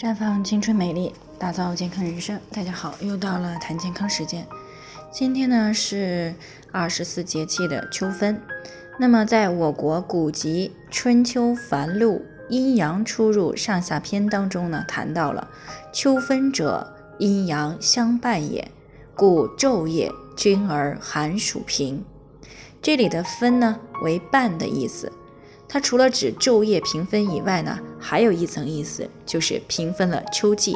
绽放青春美丽，打造健康人生。大家好，又到了谈健康时间。今天呢是二十四节气的秋分。那么在我国古籍《春秋繁露·阴阳出入上下篇》当中呢，谈到了秋分者，阴阳相伴也，故昼夜均而寒暑平。这里的分呢为伴的意思。它除了指昼夜平分以外呢，还有一层意思，就是平分了秋季。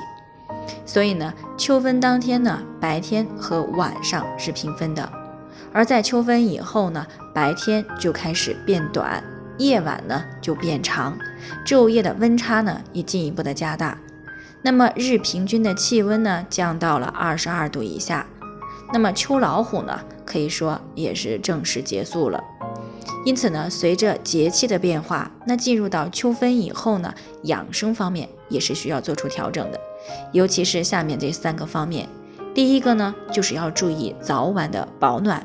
所以呢，秋分当天呢，白天和晚上是平分的；而在秋分以后呢，白天就开始变短，夜晚呢就变长，昼夜的温差呢也进一步的加大。那么日平均的气温呢降到了二十二度以下。那么秋老虎呢，可以说也是正式结束了。因此呢，随着节气的变化，那进入到秋分以后呢，养生方面也是需要做出调整的，尤其是下面这三个方面。第一个呢，就是要注意早晚的保暖。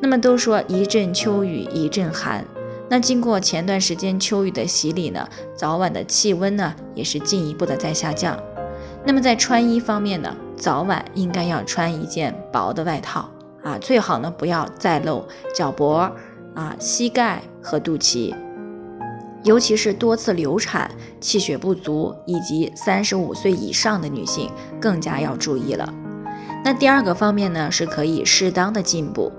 那么都说一阵秋雨一阵寒，那经过前段时间秋雨的洗礼呢，早晚的气温呢也是进一步的在下降。那么在穿衣方面呢，早晚应该要穿一件薄的外套啊，最好呢不要再露脚脖。啊，膝盖和肚脐，尤其是多次流产、气血不足以及三十五岁以上的女性，更加要注意了。那第二个方面呢，是可以适当的进补。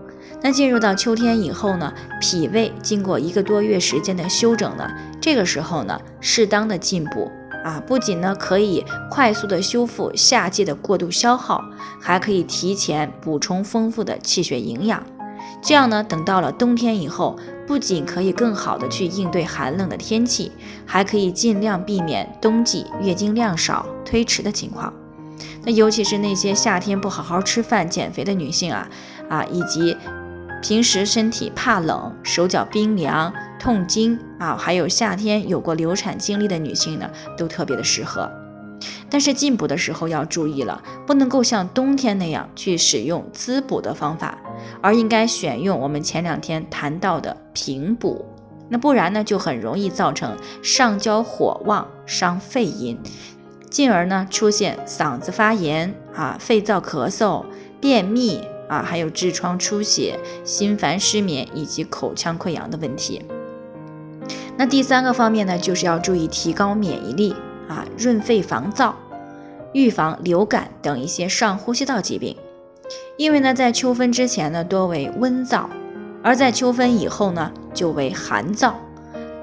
那进入到秋天以后呢，脾胃经过一个多月时间的休整呢，这个时候呢，适当的进补啊，不仅呢可以快速的修复夏季的过度消耗，还可以提前补充丰富的气血营养。这样呢，等到了冬天以后，不仅可以更好的去应对寒冷的天气，还可以尽量避免冬季月经量少、推迟的情况。那尤其是那些夏天不好好吃饭、减肥的女性啊，啊，以及平时身体怕冷、手脚冰凉、痛经啊，还有夏天有过流产经历的女性呢，都特别的适合。但是进补的时候要注意了，不能够像冬天那样去使用滋补的方法，而应该选用我们前两天谈到的平补。那不然呢，就很容易造成上焦火旺，伤肺阴，进而呢出现嗓子发炎啊、肺燥咳嗽、便秘啊，还有痔疮出血、心烦失眠以及口腔溃疡的问题。那第三个方面呢，就是要注意提高免疫力。啊，润肺防燥，预防流感等一些上呼吸道疾病。因为呢，在秋分之前呢，多为温燥，而在秋分以后呢，就为寒燥。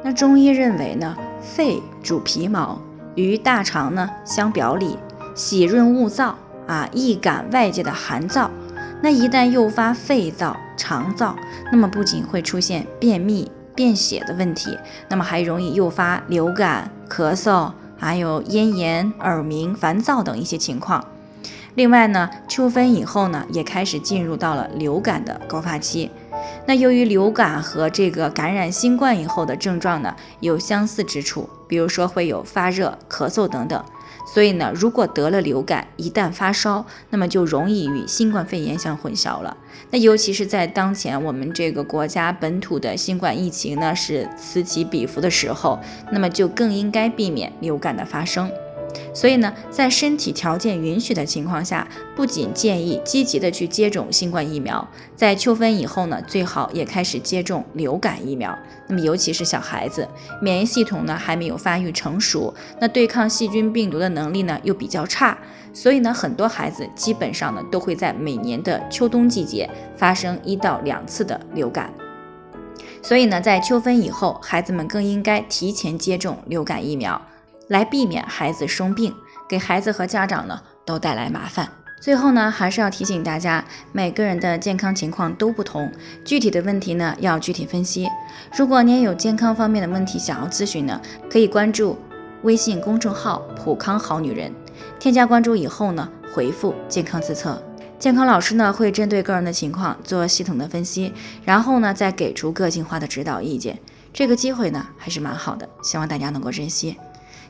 那中医认为呢，肺主皮毛，与大肠呢相表里，喜润恶燥啊，易感外界的寒燥。那一旦诱发肺燥、肠燥，那么不仅会出现便秘、便血的问题，那么还容易诱发流感、咳嗽。还有咽炎、耳鸣、烦躁等一些情况。另外呢，秋分以后呢，也开始进入到了流感的高发期。那由于流感和这个感染新冠以后的症状呢有相似之处，比如说会有发热、咳嗽等等。所以呢，如果得了流感，一旦发烧，那么就容易与新冠肺炎相混淆了。那尤其是在当前我们这个国家本土的新冠疫情呢是此起彼伏的时候，那么就更应该避免流感的发生。所以呢，在身体条件允许的情况下，不仅建议积极的去接种新冠疫苗，在秋分以后呢，最好也开始接种流感疫苗。那么，尤其是小孩子，免疫系统呢还没有发育成熟，那对抗细菌病毒的能力呢又比较差，所以呢，很多孩子基本上呢都会在每年的秋冬季节发生一到两次的流感。所以呢，在秋分以后，孩子们更应该提前接种流感疫苗。来避免孩子生病，给孩子和家长呢都带来麻烦。最后呢，还是要提醒大家，每个人的健康情况都不同，具体的问题呢要具体分析。如果您有健康方面的问题想要咨询呢，可以关注微信公众号“普康好女人”，添加关注以后呢，回复“健康自测”，健康老师呢会针对个人的情况做系统的分析，然后呢再给出个性化的指导意见。这个机会呢还是蛮好的，希望大家能够珍惜。